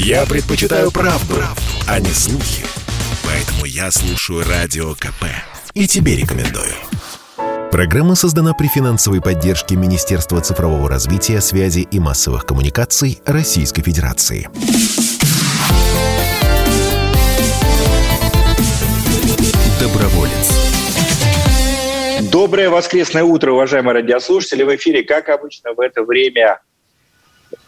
Я предпочитаю правду, правду, а не слухи. Поэтому я слушаю Радио КП. И тебе рекомендую. Программа создана при финансовой поддержке Министерства цифрового развития, связи и массовых коммуникаций Российской Федерации. Доброволец. Доброе воскресное утро, уважаемые радиослушатели. В эфире, как обычно, в это время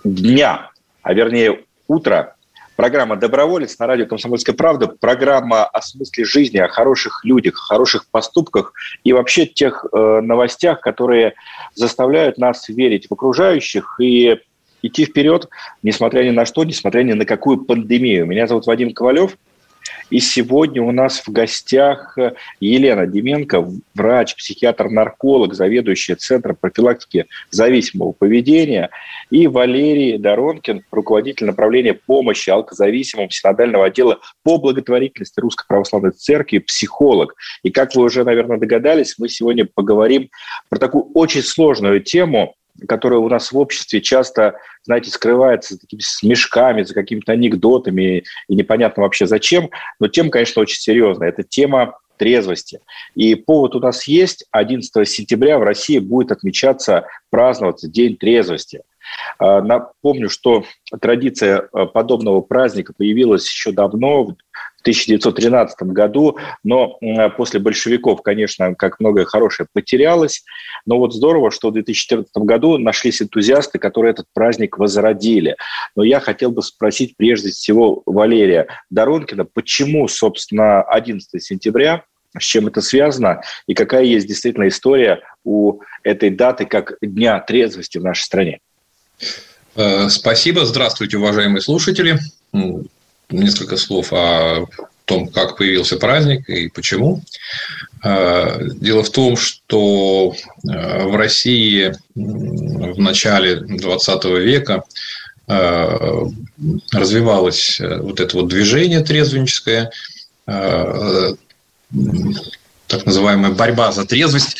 дня, а вернее утра, программа «Доброволец» на радио «Комсомольская правда». Программа о смысле жизни, о хороших людях, о хороших поступках и вообще тех э, новостях, которые заставляют нас верить в окружающих и идти вперед, несмотря ни на что, несмотря ни на какую пандемию. Меня зовут Вадим Ковалев – и сегодня у нас в гостях э, Елена Деменко, врач, психиатр-нарколог, заведующая Центром профилактики зависимого поведения, и Валерий Доронкин, руководитель направления помощи алкозависимым синодального отдела по благотворительности Русской Православной Церкви, психолог. И как вы уже, наверное, догадались, мы сегодня поговорим про такую очень сложную тему, которая у нас в обществе часто, знаете, скрывается за такими смешками, за какими-то анекдотами, и непонятно вообще зачем. Но тема, конечно, очень серьезная. Это тема трезвости. И повод у нас есть. 11 сентября в России будет отмечаться, праздноваться День трезвости. А, напомню, что традиция а, подобного праздника появилась еще давно, в 1913 году, но после большевиков, конечно, как многое хорошее потерялось. Но вот здорово, что в 2014 году нашлись энтузиасты, которые этот праздник возродили. Но я хотел бы спросить прежде всего Валерия Доронкина, почему, собственно, 11 сентября с чем это связано и какая есть действительно история у этой даты как Дня трезвости в нашей стране. Э, спасибо. Здравствуйте, уважаемые слушатели. Несколько слов о том, как появился праздник и почему. Э, дело в том, что э, в России в начале 20 века развивалось вот это вот движение трезвенническое, так называемая борьба за трезвость,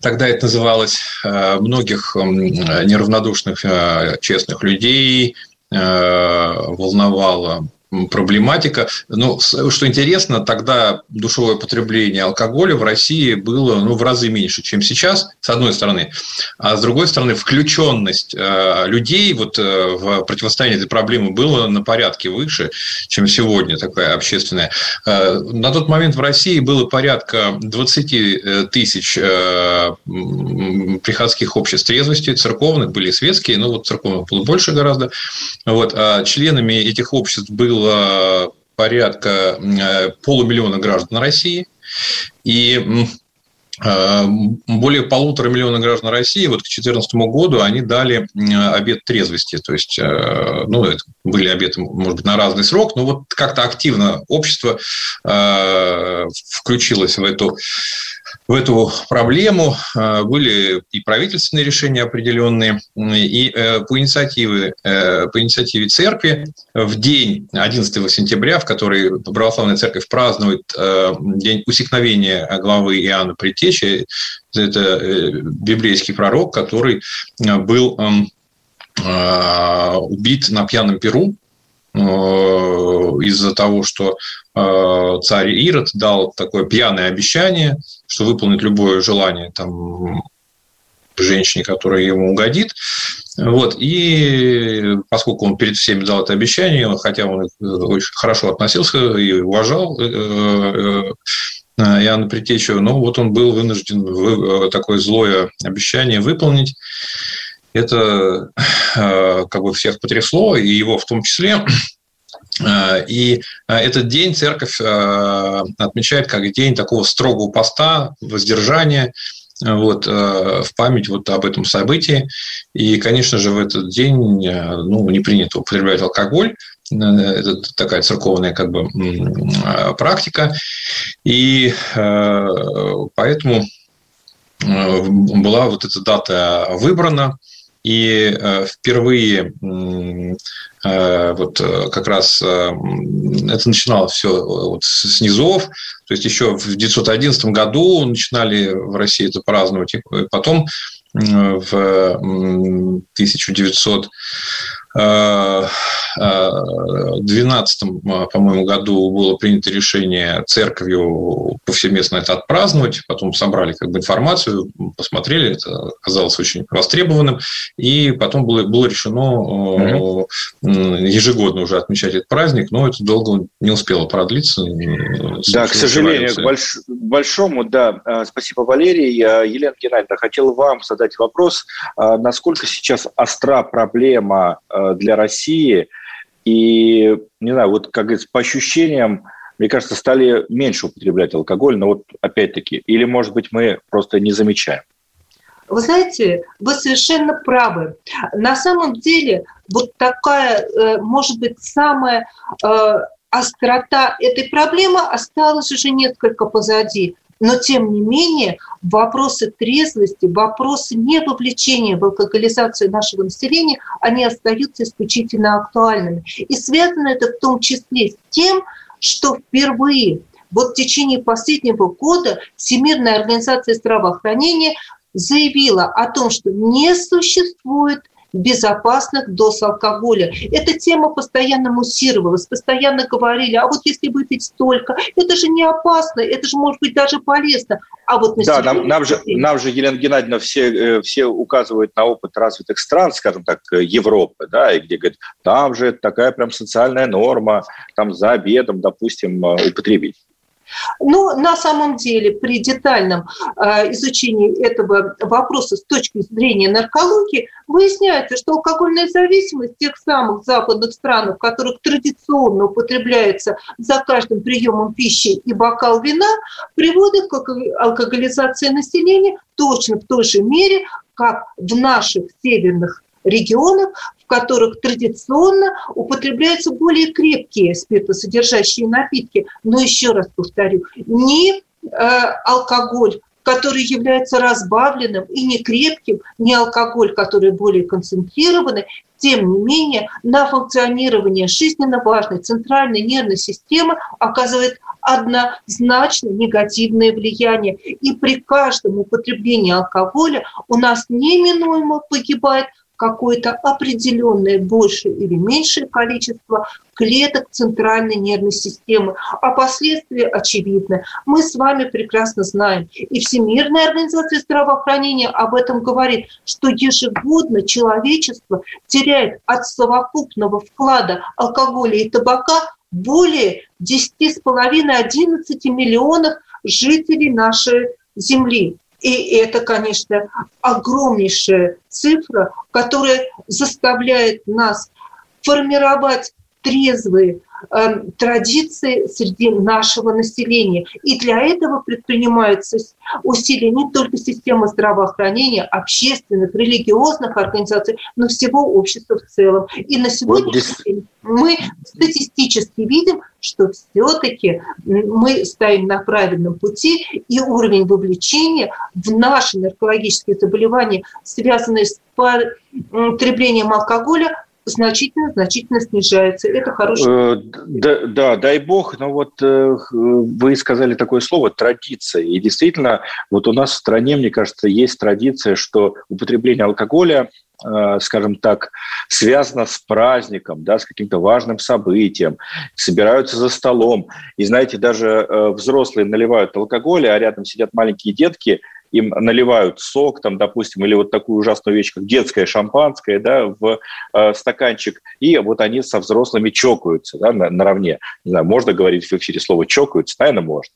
тогда это называлось, э, многих неравнодушных, э, честных людей э, волновало проблематика. Но что интересно, тогда душевое потребление алкоголя в России было ну, в разы меньше, чем сейчас, с одной стороны. А с другой стороны, включенность э, людей вот, э, в противостояние этой проблемы было на порядке выше, чем сегодня такая общественная. Э, на тот момент в России было порядка 20 тысяч приходских обществ трезвости, церковных, были светские, но вот церковных было больше гораздо. Вот. А членами этих обществ было было порядка э, полумиллиона граждан России. И э, более полутора миллиона граждан России вот к 2014 году они дали обед трезвости. То есть, э, ну, это были обеты, может быть, на разный срок, но вот как-то активно общество включилось в эту в эту проблему. Э, были и правительственные решения определенные, и э, по инициативе, э, по инициативе церкви в день 11 сентября, в который православная церковь празднует день усекновения главы Иоанна Предтечи, это библейский пророк, который был эм, убит на пьяном перу из-за того, что царь Ирод дал такое пьяное обещание – что выполнить любое желание там, женщине, которая ему угодит. Вот. И поскольку он перед всеми дал это обещание, хотя он очень хорошо относился и уважал э, э, э, Иоанна Притечева, но вот он был вынужден такое злое обещание выполнить. Это как бы всех потрясло, и его в том числе. Э, и э, этот день церковь э, отмечает как день такого строгого поста, воздержания, вот, в память вот об этом событии. И, конечно же, в этот день ну, не принято употреблять алкоголь. Это такая церковная как бы практика. И поэтому была вот эта дата выбрана. И впервые Э, вот э, как раз э, это начиналось все вот с низов, то есть еще в 1911 году начинали в России это праздновать, и потом в 1900 2012, по-моему, году было принято решение церковью повсеместно это отпраздновать, потом собрали как бы информацию, посмотрели, это оказалось очень востребованным, и потом было, было решено угу. ежегодно уже отмечать этот праздник, но это долго не успело продлиться. Да, к сожалению, к больш, большому, да. Спасибо, Валерий. Елена Геннадьевна, хотел вам задать вопрос, насколько сейчас остра проблема для России, и, не знаю, вот, как говорится, по ощущениям, мне кажется, стали меньше употреблять алкоголь, но вот опять-таки, или, может быть, мы просто не замечаем. Вы знаете, вы совершенно правы. На самом деле, вот такая, э, может быть, самая э, острота этой проблемы осталась уже несколько позади. Но, тем не менее, вопросы трезвости, вопросы не вовлечения в алкоголизацию нашего населения, они остаются исключительно актуальными. И связано это в том числе с тем, что впервые вот в течение последнего года Всемирная организация здравоохранения заявила о том, что не существует безопасных доз алкоголя. Эта тема постоянно муссировалась, постоянно говорили, а вот если выпить столько, это же не опасно, это же может быть даже полезно. А вот на да, нам, нам, же, нам же, Елена Геннадьевна, все, э, все указывают на опыт развитых стран, скажем так, Европы, да, и где говорят, там же такая прям социальная норма, там за обедом, допустим, э, употребить. Но на самом деле при детальном э, изучении этого вопроса с точки зрения наркологии выясняется, что алкогольная зависимость в тех самых западных странах, в которых традиционно употребляется за каждым приемом пищи и бокал вина, приводит к алкоголизации населения точно в той же мере, как в наших северных регионах, в которых традиционно употребляются более крепкие спиртосодержащие напитки. Но еще раз повторю, не э, алкоголь который является разбавленным и не крепким, не алкоголь, который более концентрированный, тем не менее на функционирование жизненно важной центральной нервной системы оказывает однозначно негативное влияние. И при каждом употреблении алкоголя у нас неминуемо погибает какое-то определенное большее или меньшее количество клеток центральной нервной системы. А последствия очевидны. Мы с вами прекрасно знаем. И Всемирная организация здравоохранения об этом говорит, что ежегодно человечество теряет от совокупного вклада алкоголя и табака более 10,5-11 миллионов жителей нашей Земли. И это, конечно, огромнейшая цифра, которая заставляет нас формировать трезвые традиции среди нашего населения. И для этого предпринимаются усилия не только системы здравоохранения, общественных, религиозных организаций, но всего общества в целом. И на сегодняшний день мы статистически видим, что все-таки мы стоим на правильном пути, и уровень вовлечения в наши наркологические заболевания, связанные с потреблением алкоголя, значительно, значительно снижается. Это хороший. Э, да, да, дай бог, но вот э, вы сказали такое слово традиция. И действительно, вот у нас в стране, мне кажется, есть традиция, что употребление алкоголя э, скажем так, связано с праздником, да, с каким-то важным событием, собираются за столом. И знаете, даже взрослые наливают алкоголь, а рядом сидят маленькие детки – им наливают сок, там, допустим, или вот такую ужасную вещь, как детское шампанское, да, в э, стаканчик, и вот они со взрослыми чокаются, да, на, наравне. Не знаю, можно говорить в эфире слово «чокаются», наверное, можно.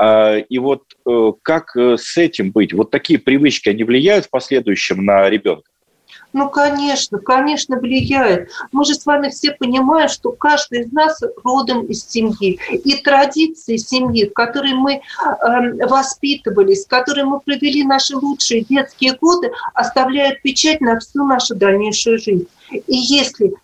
Э, и вот э, как э, с этим быть? Вот такие привычки, они влияют в последующем на ребенка? Ну, конечно, конечно, влияет. Мы же с вами все понимаем, что каждый из нас родом из семьи. И традиции семьи, в которой мы э, воспитывались, в которой мы провели наши лучшие детские годы, оставляют печать на всю нашу дальнейшую жизнь. И если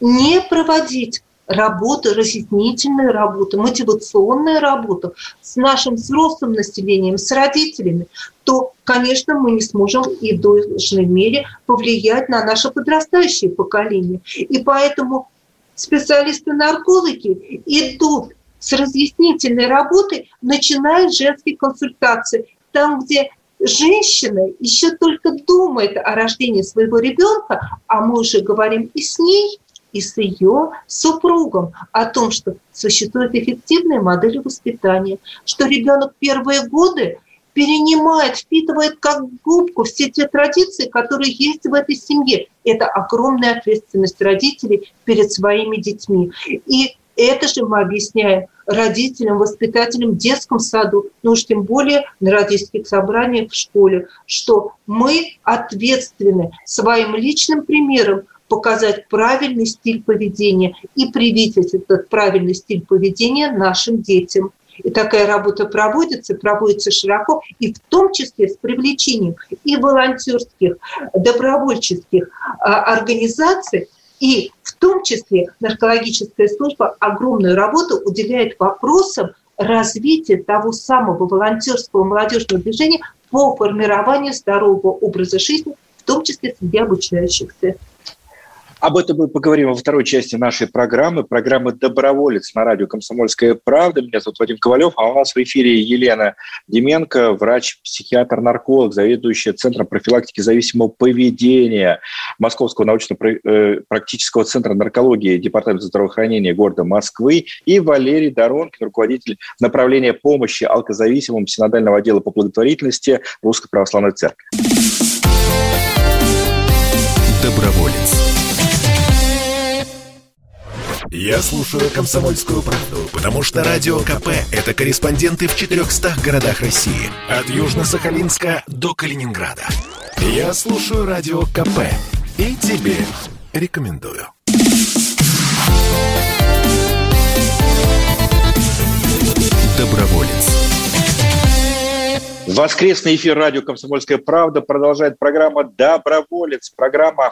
не проводить работы, разъяснительную работу, мотивационную работу с нашим взрослым населением, с родителями, то, конечно, мы не сможем и в должной мере повлиять на наше подрастающее поколение. И поэтому специалисты-наркологи идут с разъяснительной работой, начиная с женских консультаций, там, где женщина еще только думает о рождении своего ребенка, а мы уже говорим и с ней, и с ее супругом о том, что существует эффективная модель воспитания, что ребенок первые годы перенимает, впитывает как губку все те традиции, которые есть в этой семье. Это огромная ответственность родителей перед своими детьми. И это же мы объясняем родителям, воспитателям в детском саду, ну уж тем более на родительских собраниях в школе, что мы ответственны своим личным примером показать правильный стиль поведения и привить этот правильный стиль поведения нашим детям. И такая работа проводится, проводится широко, и в том числе с привлечением и волонтерских, добровольческих а, организаций, и в том числе наркологическая служба огромную работу уделяет вопросам развития того самого волонтерского молодежного движения по формированию здорового образа жизни, в том числе среди обучающихся. Об этом мы поговорим во второй части нашей программы, программы «Доброволец» на радио «Комсомольская правда». Меня зовут Вадим Ковалев, а у нас в эфире Елена Деменко, врач, психиатр, нарколог, заведующая Центром профилактики зависимого поведения Московского научно-практического э, центра наркологии Департамента здравоохранения города Москвы и Валерий Доронкин, руководитель направления помощи алкозависимым Синодального отдела по благотворительности Русской Православной Церкви. Доброволец. Я слушаю «Комсомольскую правду», потому что «Радио КП» — это корреспонденты в 400 городах России. От Южно-Сахалинска до Калининграда. Я слушаю «Радио КП» и тебе рекомендую. Доброволец. Воскресный эфир радио «Комсомольская правда» продолжает программа «Доброволец». Программа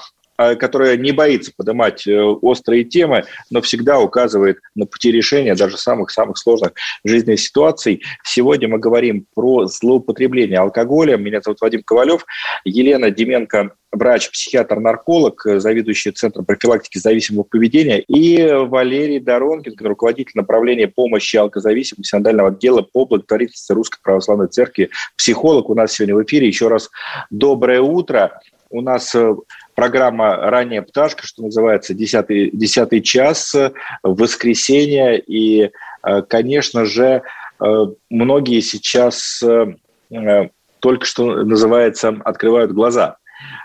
которая не боится поднимать э, острые темы, но всегда указывает на пути решения даже самых-самых сложных жизненных ситуаций. Сегодня мы говорим про злоупотребление алкоголем. Меня зовут Вадим Ковалев. Елена Деменко врач, психиатр, нарколог, заведующий Центром профилактики зависимого поведения, и Валерий Доронкин, руководитель направления помощи алкозависимым синодального отдела по благотворительности Русской Православной Церкви, психолог у нас сегодня в эфире. Еще раз доброе утро. У нас э, программа «Ранняя пташка», что называется, десятый, десятый час, воскресенье. И, э, конечно же, э, многие сейчас э, только что называется открывают глаза.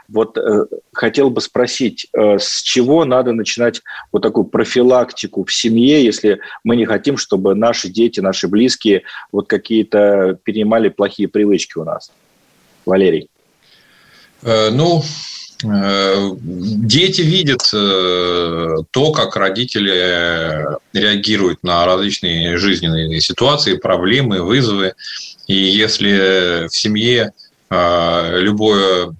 Вот э, хотел бы спросить, э, с чего надо начинать вот такую профилактику в семье, если мы не хотим, чтобы наши дети, наши близкие вот какие-то перенимали плохие привычки у нас? Валерий. Э, ну, Э, дети видят э, то, как родители реагируют на различные жизненные ситуации, проблемы, вызовы. И если в семье э, любое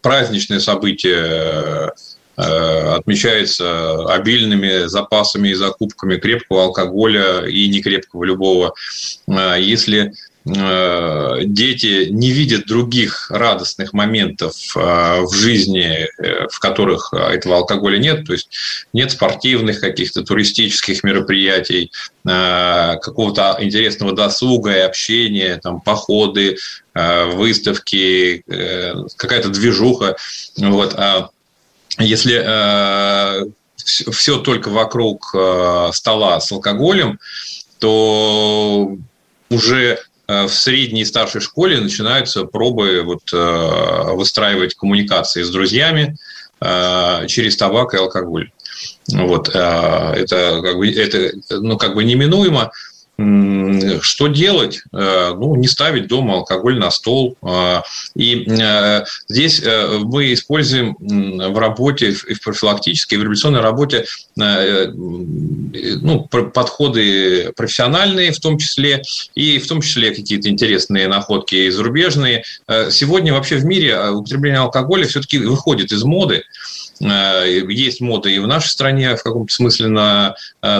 праздничное событие отмечается обильными запасами и закупками крепкого алкоголя и некрепкого любого. Если Э, дети не видят других радостных моментов э, в жизни, э, в которых этого алкоголя нет, то есть нет спортивных каких-то туристических мероприятий, какого-то интересного досуга и общения, там, походы, выставки, какая-то движуха. Вот. А если все только вокруг стола с алкоголем, то уже Э, в средней и старшей школе начинаются пробы вот, э, выстраивать коммуникации с друзьями э, через табак и алкоголь. Вот, это как бы, это, ну, как бы неминуемо. Что делать? Э, ну, не ставить дома алкоголь на стол. Э, и э, здесь мы используем в работе, в профилактической, в революционной работе ну, подходы профессиональные в том числе, и в том числе какие-то интересные находки зарубежные. Сегодня вообще в мире употребление алкоголя все-таки выходит из моды есть мода и в нашей стране в каком-то смысле на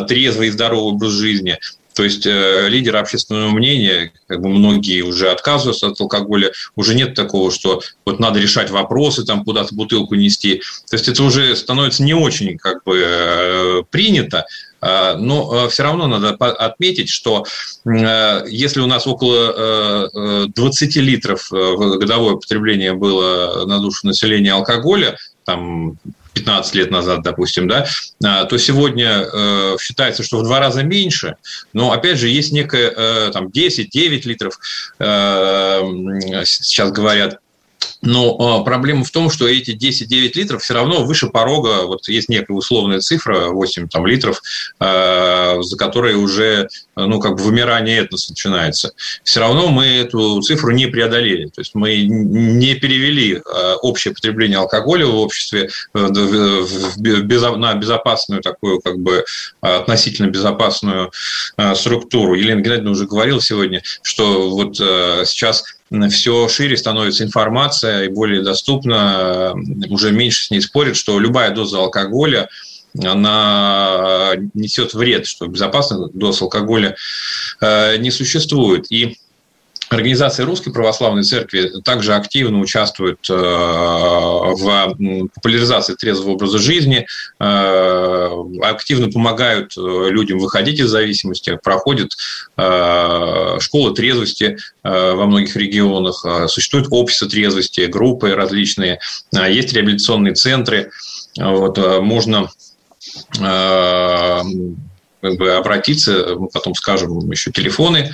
трезвый и здоровый образ жизни. То есть э, лидеры общественного мнения, как бы многие уже отказываются от алкоголя, уже нет такого, что вот надо решать вопросы, там куда-то бутылку нести. То есть это уже становится не очень как бы э, принято. А, но э, все равно надо отметить, что если у нас около 20 литров годовое потребление было на душу населения алкоголя, там 15 лет назад, допустим, да, то сегодня э, считается, что в два раза меньше, но, опять же, есть некое, э, там, 10-9 литров, э, сейчас говорят, но э, проблема в том, что эти 10-9 литров все равно выше порога, вот есть некая условная цифра, 8 там, литров, э, за которые уже ну, как бы вымирание этноса начинается. Все равно мы эту цифру не преодолели. То есть мы не перевели э, общее потребление алкоголя в обществе э, на безопасную такую, как бы относительно безопасную э, структуру. Елена Геннадьевна уже говорила сегодня, что вот э, сейчас все шире становится информация и более доступна, уже меньше с ней спорят, что любая доза алкоголя она несет вред, что безопасных доз алкоголя э, не существует. И Организация Русской Православной Церкви также активно участвует э, в популяризации трезвого образа жизни, э, активно помогают э, людям выходить из зависимости, проходят школы трезвости во многих регионах, существуют общества трезвости, группы различные, есть реабилитационные центры, вот, можно как бы обратиться, мы потом скажем еще телефоны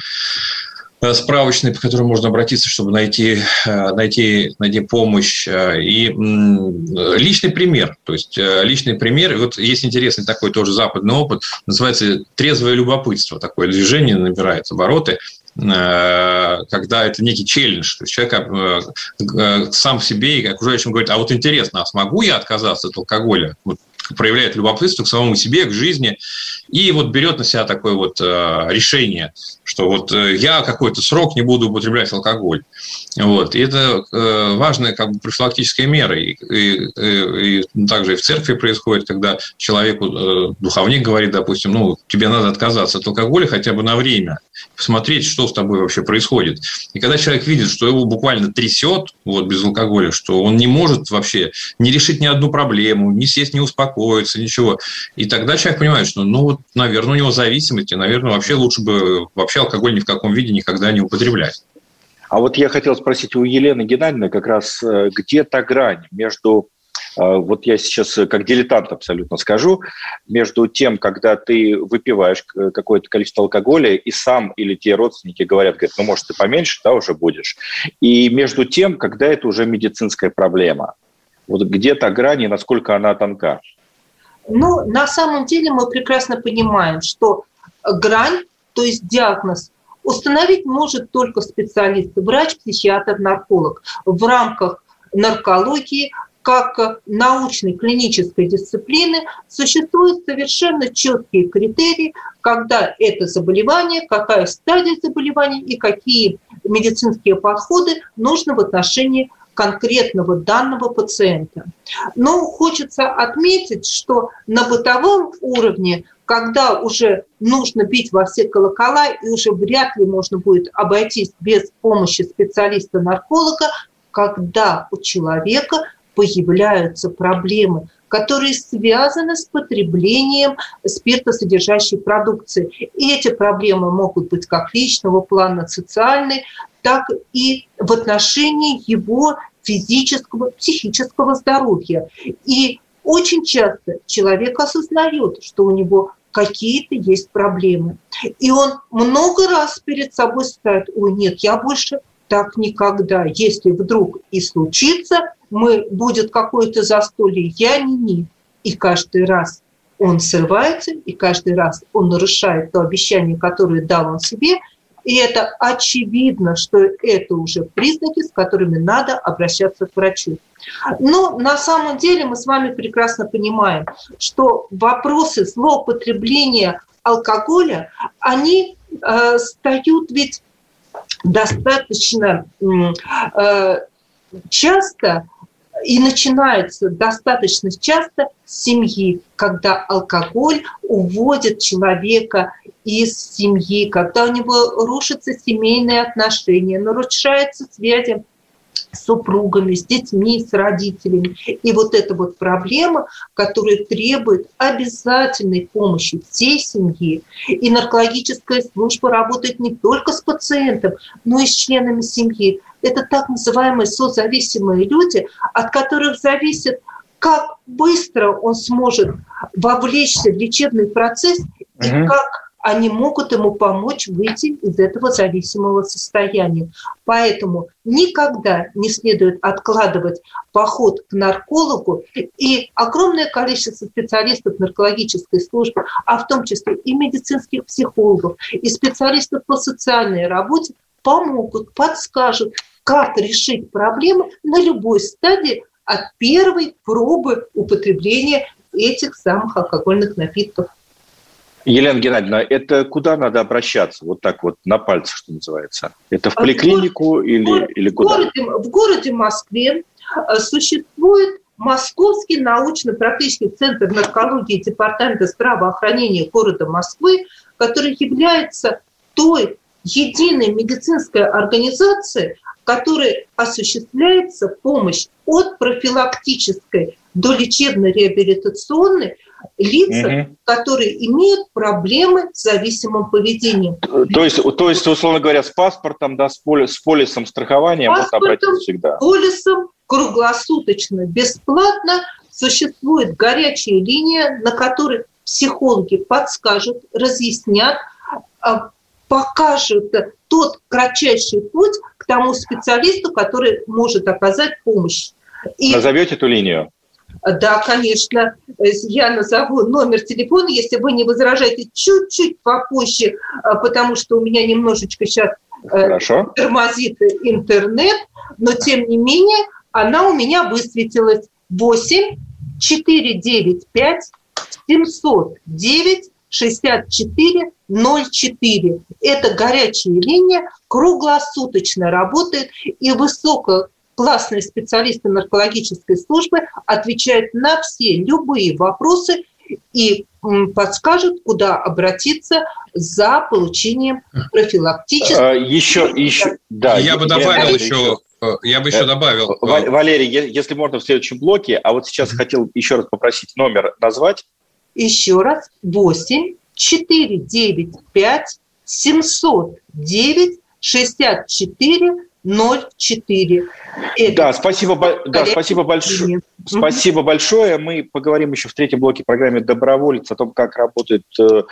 Э, справочный, по которому можно обратиться, чтобы найти, э, найти, найти помощь. Э, и личный пример. То есть личный пример. Вот есть интересный такой тоже западный опыт. Называется трезвое любопытство. Такое движение набирает обороты когда это некий челлендж, то есть человек сам себе и окружающим говорит, а вот интересно, а смогу я отказаться от алкоголя? Вот проявляет любопытство к самому себе, к жизни, и вот берет на себя такое вот решение – что вот э, я какой-то срок не буду употреблять алкоголь. Вот. И это э, важная как бы профилактическая мера. И, и, и, и также и в церкви происходит, когда человеку, э, духовник говорит, допустим, ну, тебе надо отказаться от алкоголя хотя бы на время, посмотреть, что с тобой вообще происходит. И когда человек видит, что его буквально трясет вот, без алкоголя, что он не может вообще не решить ни одну проблему, не сесть, не успокоиться, ничего. И тогда человек понимает, что, ну, вот, наверное, у него зависимости, наверное, вообще лучше бы вообще алкоголь ни в каком виде никогда не употреблять. А вот я хотел спросить у Елены Геннадьевны как раз, э, где та грань между вот я сейчас как дилетант абсолютно скажу, между тем, когда ты выпиваешь какое-то количество алкоголя, и сам или те родственники говорят, говорят, ну, может, ты поменьше, да, уже будешь, и между тем, когда это уже медицинская проблема. Вот где та грань и насколько она тонка? Ну, на самом деле мы прекрасно понимаем, что грань то есть диагноз, установить может только специалист, врач, психиатр, нарколог. В рамках наркологии как научной клинической дисциплины существуют совершенно четкие критерии, когда это заболевание, какая стадия заболевания и какие медицинские подходы нужно в отношении конкретного данного пациента. Но хочется отметить, что на бытовом уровне когда уже нужно бить во все колокола, и уже вряд ли можно будет обойтись без помощи специалиста-нарколога, когда у человека появляются проблемы, которые связаны с потреблением спиртосодержащей продукции. И эти проблемы могут быть как личного плана, социальной, так и в отношении его физического, психического здоровья. И очень часто человек осознает, что у него какие-то есть проблемы. И он много раз перед собой ставит, ой, нет, я больше так никогда. Если вдруг и случится, мы, будет какое-то застолье, я не не. И каждый раз он срывается, и каждый раз он нарушает то обещание, которое дал он себе, и это очевидно, что это уже признаки, с которыми надо обращаться к врачу. Но на самом деле мы с вами прекрасно понимаем, что вопросы злоупотребления алкоголя, они э, стают ведь достаточно э, часто и начинается достаточно часто с семьи, когда алкоголь уводит человека из семьи, когда у него рушатся семейные отношения, нарушаются связи с супругами, с детьми, с родителями. И вот эта вот проблема, которая требует обязательной помощи всей семьи. И наркологическая служба работает не только с пациентом, но и с членами семьи. Это так называемые созависимые люди, от которых зависит, как быстро он сможет вовлечься в лечебный процесс и угу. как они могут ему помочь выйти из этого зависимого состояния. Поэтому никогда не следует откладывать поход к наркологу. И огромное количество специалистов наркологической службы, а в том числе и медицинских психологов, и специалистов по социальной работе помогут, подскажут, как решить проблему на любой стадии от первой пробы употребления этих самых алкогольных напитков. Елена Геннадьевна, это куда надо обращаться? Вот так вот на пальцы, что называется. Это в поликлинику в или, в, или куда? В городе, в городе Москве э, существует Московский научно-практический центр наркологии Департамента здравоохранения города Москвы, который является той единой медицинской организацией, которой осуществляется помощь от профилактической до лечебно-реабилитационной лица, угу. которые имеют проблемы с зависимым поведением. То есть, то есть условно говоря, с паспортом, да, с, поли, с полисом страхования Паспортом, можно обратиться всегда? полисом, круглосуточно, бесплатно. Существует горячая линия, на которой психологи подскажут, разъяснят, а, покажут тот кратчайший путь к тому специалисту, который может оказать помощь. И... Назовете эту линию? Да, конечно, я назову номер телефона, если вы не возражаете, чуть-чуть попозже, а, потому что у меня немножечко сейчас э, Хорошо. тормозит интернет, но тем не менее она у меня высветилась 8 495 709 64 04. Это горячая линия, круглосуточно работает и высокая классные специалисты наркологической службы отвечают на все любые вопросы и подскажут, куда обратиться за получением профилактических. А, еще, еще, да. Я бы добавил еще, я бы еще добавил. Валерий, если можно в следующем блоке, а вот сейчас хотел еще раз попросить номер назвать. Еще раз, 8 4 9 5 709 64 0,4. Да, спасибо, да, спасибо большое. Спасибо большое. Мы поговорим еще в третьем блоке программе «Доброволец» о том, как работает э,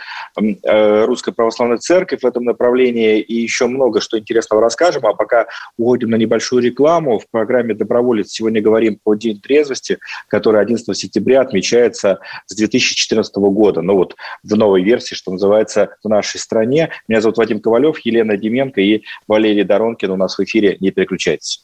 э, Русская Православная Церковь в этом направлении и еще много что интересного расскажем. А пока уходим на небольшую рекламу. В программе «Доброволец» сегодня говорим по День трезвости, который 11 сентября отмечается с 2014 года. Ну вот в новой версии, что называется, в нашей стране. Меня зовут Вадим Ковалев, Елена Деменко и Валерий Доронкин у нас в эфире. Не переключайтесь.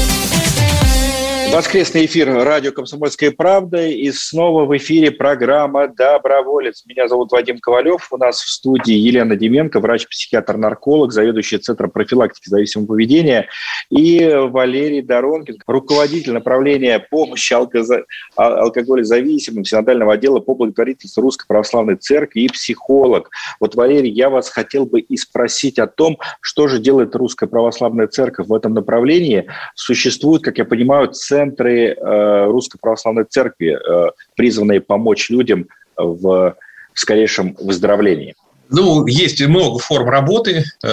Воскресный эфир радио «Комсомольская правда» и снова в эфире программа «Доброволец». Меня зовут Вадим Ковалев, у нас в студии Елена Деменко, врач-психиатр-нарколог, заведующий Центром профилактики зависимого поведения, и Валерий Доронкин, руководитель направления помощи алкоза... А, алкоголезависимым синодального отдела по благотворительству Русской Православной Церкви и психолог. Вот, Валерий, я вас хотел бы и спросить о том, что же делает Русская Православная Церковь в этом направлении. Существует, как я понимаю, центр центры э, Русской Православной Церкви, э, призванные помочь людям в скорейшем выздоровлении? Ну, есть много форм работы, э,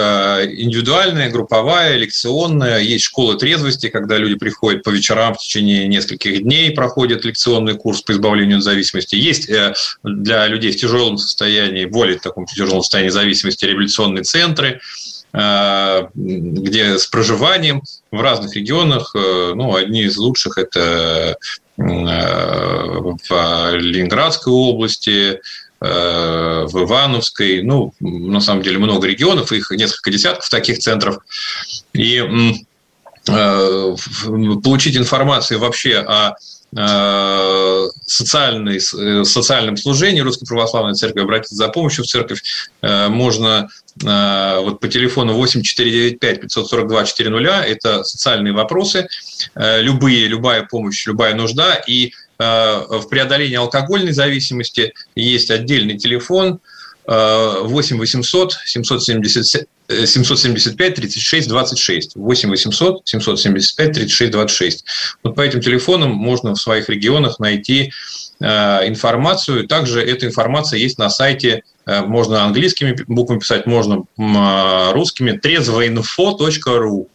индивидуальная, групповая, лекционная. Есть школа трезвости, когда люди приходят по вечерам в течение нескольких дней, проходят лекционный курс по избавлению от зависимости. Есть для людей в тяжелом состоянии, более таком тяжелом состоянии зависимости революционные центры, где с проживанием в разных регионах. Э, ну, одни из лучших это э, в Ленинградской области, э, в Ивановской, ну, на самом деле много регионов, их несколько десятков таких центров. И получить информацию вообще о социальной, социальном служении Русской Православной Церкви, обратиться за помощью в церковь можно Э, вот по телефону 8495 542 400. Это социальные вопросы, э, любые, любая помощь, любая нужда. И э, в преодолении алкогольной зависимости есть отдельный телефон 8 800 770 775 36 26. 8 800 775 36 26. Вот по этим телефонам можно в своих регионах найти э, информацию. Также эта информация есть на сайте э, можно английскими буквами писать, можно русскими трезвоинфо.ру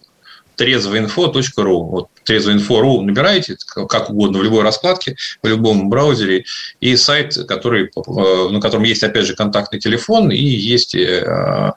трезвоинфо.ру. Вот трезвоинфо.ру набираете, как угодно, в любой раскладке, в любом браузере, и сайт, который, э, на котором есть, опять же, контактный телефон, и есть, э,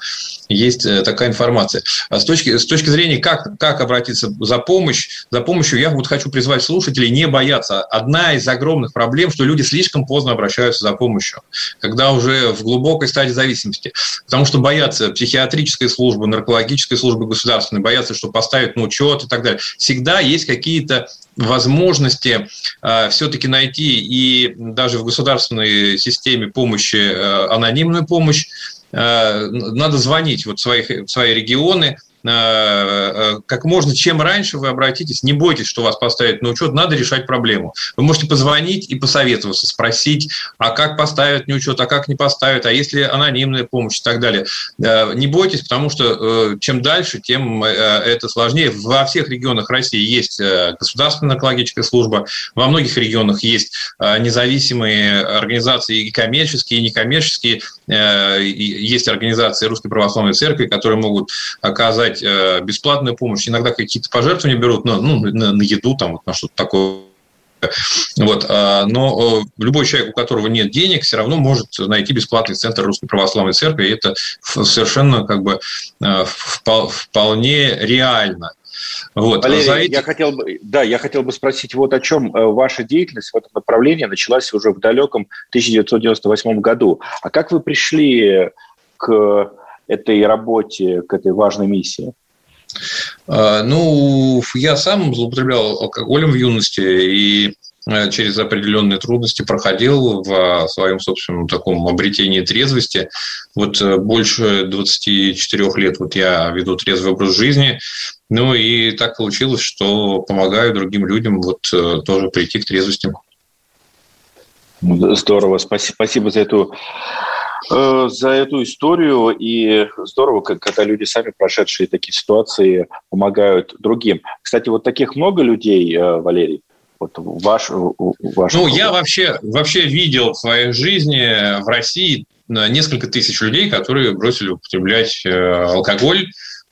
есть э, такая информация. А с точки, с точки зрения, как, как обратиться за помощь, за помощью, я вот хочу призвать слушателей не бояться. Одна из огромных проблем, что люди слишком поздно обращаются за помощью, когда уже в глубокой стадии зависимости. Потому что боятся психиатрической службы, наркологической службы государственной, боятся, что поставят на учет и так далее. Всегда есть есть какие-то возможности э, все-таки найти и даже в государственной системе помощи э, анонимную помощь. Э, надо звонить вот в, своих, в свои регионы, как можно, чем раньше вы обратитесь, не бойтесь, что вас поставят на учет, надо решать проблему. Вы можете позвонить и посоветоваться, спросить, а как поставят на учет, а как не поставят, а если анонимная помощь и так далее. Э, не бойтесь, потому что чем дальше, тем это сложнее. Во всех регионах России есть государственная экологическая служба, во многих регионах есть независимые организации и коммерческие, и некоммерческие, есть организации Русской Православной Церкви, которые могут оказать оказать э, бесплатную помощь. Иногда какие-то пожертвования берут на, ну, на, на еду, там, вот, на что-то такое. Вот. А, но э, любой человек, у которого нет денег, все равно может найти бесплатный центр Русской Православной Церкви. И это совершенно как бы э, вполне реально. Вот. Валерий, За эти... я хотел бы, да, я хотел бы спросить вот о чем ваша деятельность в этом направлении началась уже в далеком 1998 году. А как вы пришли к этой работе, к этой важной миссии? А, ну, я сам злоупотреблял алкоголем в юности и э, через определенные трудности проходил в своем собственном таком обретении трезвости. Вот э, больше 24 лет вот я веду трезвый образ жизни. Ну и так получилось, что помогаю другим людям вот э, тоже прийти к трезвости. Здорово, спасибо, спасибо за эту Э, за эту историю. И здорово, когда люди сами, прошедшие такие ситуации, помогают другим. Кстати, вот таких много людей, э, Валерий? Вот ваш, ваш ну, я вообще, вообще видел в своей жизни в России э, несколько тысяч людей, которые бросили употреблять алкоголь,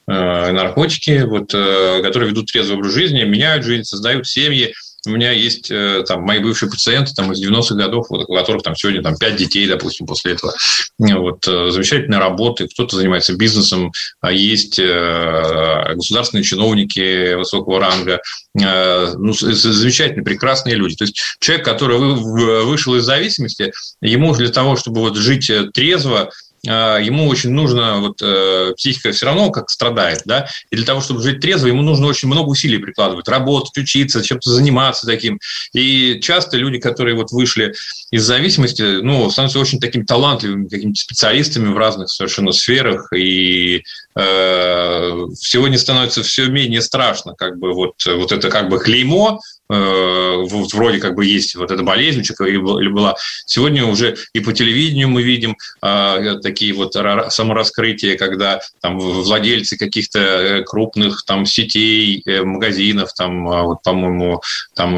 наркотики, вот, которые ведут трезвый образ жизни, меняют жизнь, создают семьи. У меня есть э, там мои бывшие пациенты там, из 90-х годов, вот, у которых там сегодня там, 5 детей, допустим, после этого. Вот, э, замечательные работы, кто-то занимается бизнесом, а есть э, государственные чиновники высокого ранга, ну, замечательные, прекрасные люди. То есть человек, который вышел из зависимости, ему для того, чтобы вот жить трезво, ему очень нужно, вот э, психика все равно как страдает, да, и для того, чтобы жить трезво, ему нужно очень много усилий прикладывать, работать, учиться, чем-то заниматься таким. И часто люди, которые вот вышли из зависимости, ну, становятся очень такими талантливыми какими-то специалистами в разных совершенно сферах, и э, сегодня становится все менее страшно, как бы вот, вот это как бы клеймо, вот вроде как бы есть вот эта болезнь или была. Сегодня уже и по телевидению мы видим а, такие вот самораскрытия, когда там владельцы каких-то э, крупных там сетей, э, магазинов, там, а, вот, по-моему, там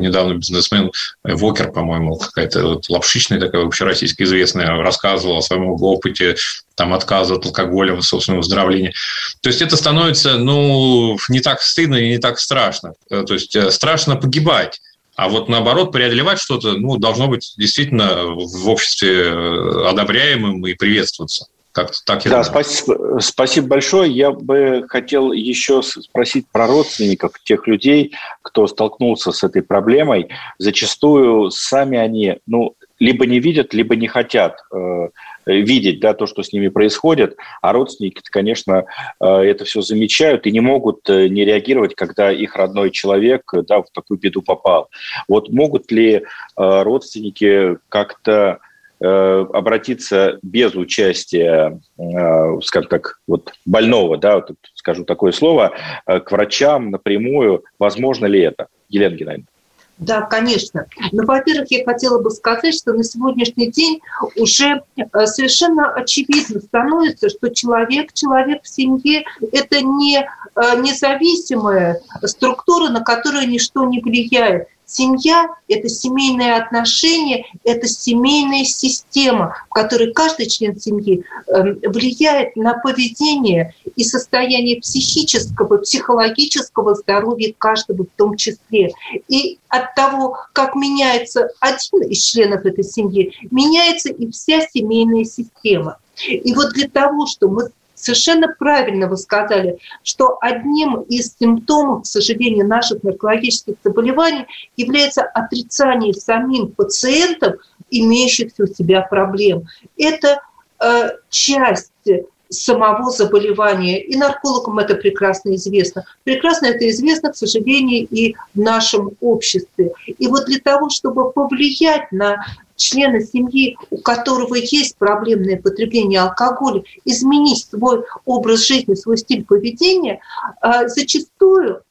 недавно бизнесмен Вокер, по-моему, какая-то вот лапшичная такая вообще российская известная, рассказывал о своем опыте там, отказа от алкоголя, собственного выздоровления. То есть это становится, ну, не так стыдно и не так страшно. Э, то есть э, страшно погибать. А вот наоборот, преодолевать что-то ну, должно быть действительно в обществе э, одобряемым и приветствоваться. Как-то так я да, спасибо, спасибо большое. Я бы хотел еще спросить про родственников тех людей, кто столкнулся с этой проблемой. Зачастую сами они, ну, либо не видят, либо не хотят э, видеть да, то, что с ними происходит, а родственники, конечно, э, это все замечают и не могут э, не реагировать, когда их родной человек да, в такую беду попал. Вот могут ли э, родственники как-то обратиться без участия, скажем так, вот больного, да, вот скажу такое слово, к врачам напрямую, возможно ли это? Елена Геннадьевна. Да, конечно. Но, во-первых, я хотела бы сказать, что на сегодняшний день уже э, совершенно очевидно становится, что человек, человек в семье – это не э, независимая структура, на которую ничто не влияет. Семья – это семейные отношения, это семейная система, в которой каждый член семьи эм, влияет на поведение и состояние психического, психологического здоровья каждого в том числе. И от того, как меняется один из членов этой семьи, меняется и вся семейная система. И вот для того, чтобы совершенно правильно вы сказали, что одним из симптомов, к сожалению, наших наркологических заболеваний является отрицание самим пациентом имеющихся у себя проблем. Это э, часть самого заболевания. И наркологам это прекрасно известно. Прекрасно это известно, к сожалению, и в нашем обществе. И вот для того, чтобы повлиять на члена семьи, у которого есть проблемное потребление алкоголя, изменить свой образ жизни, свой стиль поведения, а, зачастую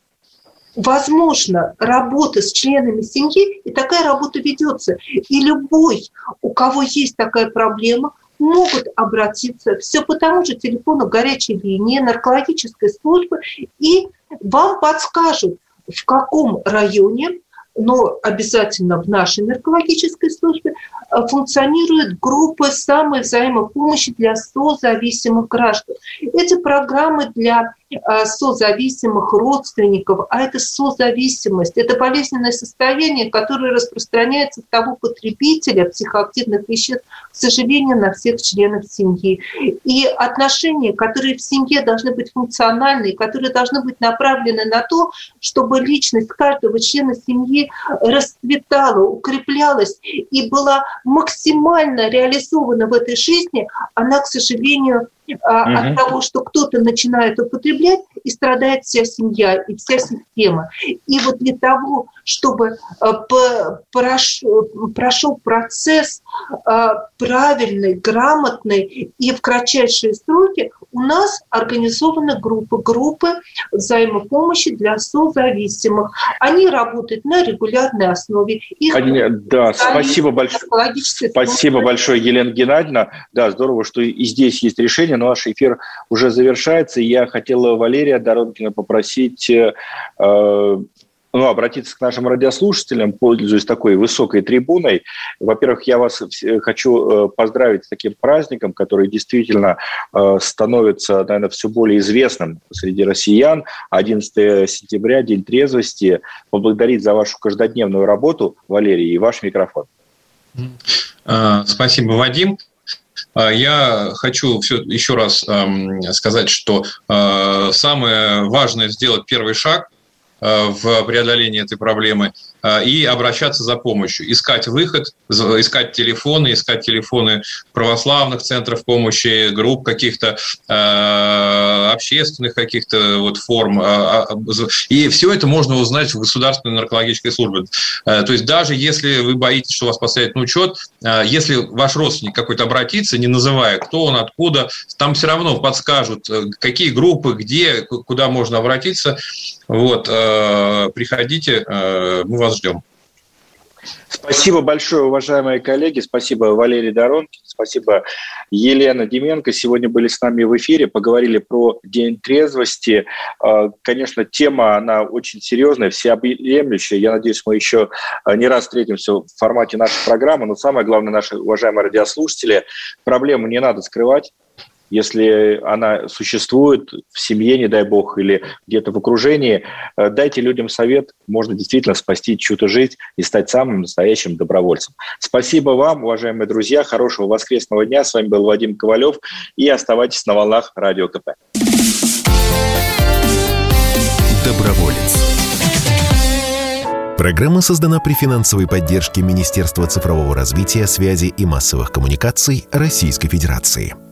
возможно работа с членами семьи, и такая работа ведется. И любой, у кого есть такая проблема, могут обратиться все по тому же телефону горячей линии наркологической службы, и вам подскажут, в каком районе но обязательно в нашей наркологической службе э, функционируют группы самой взаимопомощи для созависимых граждан. Эти программы для созависимых родственников, а это созависимость, это болезненное состояние, которое распространяется с того потребителя психоактивных веществ, к сожалению, на всех членов семьи. И отношения, которые в семье должны быть функциональные, которые должны быть направлены на то, чтобы личность каждого члена семьи расцветала, укреплялась и была максимально реализована в этой жизни, она, к сожалению, угу. от того, что кто-то начинает употреблять, и страдает вся семья и вся система. И вот для того, чтобы а, прошел процесс а, правильный, грамотный и в кратчайшие сроки, у нас организованы группы, группы взаимопомощи для созависимых. Они работают на регулярной основе. Их Они, да, спасибо большое. Спасибо большое, Елена Геннадьевна. Да, здорово, что и здесь есть решение, но наш эфир уже завершается. Я хотела Валерия Доронкина попросить э, ну, обратиться к нашим радиослушателям, пользуясь такой высокой трибуной. Во-первых, я вас хочу э, поздравить с таким праздником, который действительно э, становится, наверное, все более известным среди россиян. 11 сентября, День трезвости. Поблагодарить за вашу каждодневную работу, Валерий, и ваш микрофон. А, спасибо, Вадим. А, я хочу все, еще раз сказать, что э, самое важное сделать первый шаг в преодолении этой проблемы – Э, и обращаться за помощью, искать выход, искать телефоны, искать телефоны православных центров помощи, групп каких-то э, общественных каких-то вот форм. Э, и все это можно узнать в государственной наркологической службе. То есть даже если вы боитесь, что вас поставят на учет, если ваш родственник какой-то обратится, не называя, кто он, откуда, там все равно подскажут, какие группы, где, куда можно обратиться. Вот, приходите, мы вас ждем. Спасибо большое, уважаемые коллеги. Спасибо Валерий Доронкин, спасибо Елена Деменко. Сегодня были с нами в эфире, поговорили про День трезвости. А, конечно, тема, она очень серьезная, всеобъемлющая. Я надеюсь, мы еще не раз встретимся в формате нашей программы. Но самое главное, наши уважаемые радиослушатели, проблему не надо скрывать если она существует в семье, не дай бог, или где-то в окружении, э, дайте людям совет, можно действительно спасти чью-то жизнь и стать самым настоящим добровольцем. Спасибо вам, уважаемые друзья, хорошего воскресного дня. С вами был Вадим Ковалев, и оставайтесь на волнах Радио КП. Доброволец. Программа создана при финансовой поддержке Министерства цифрового развития, связи и массовых коммуникаций Российской Федерации.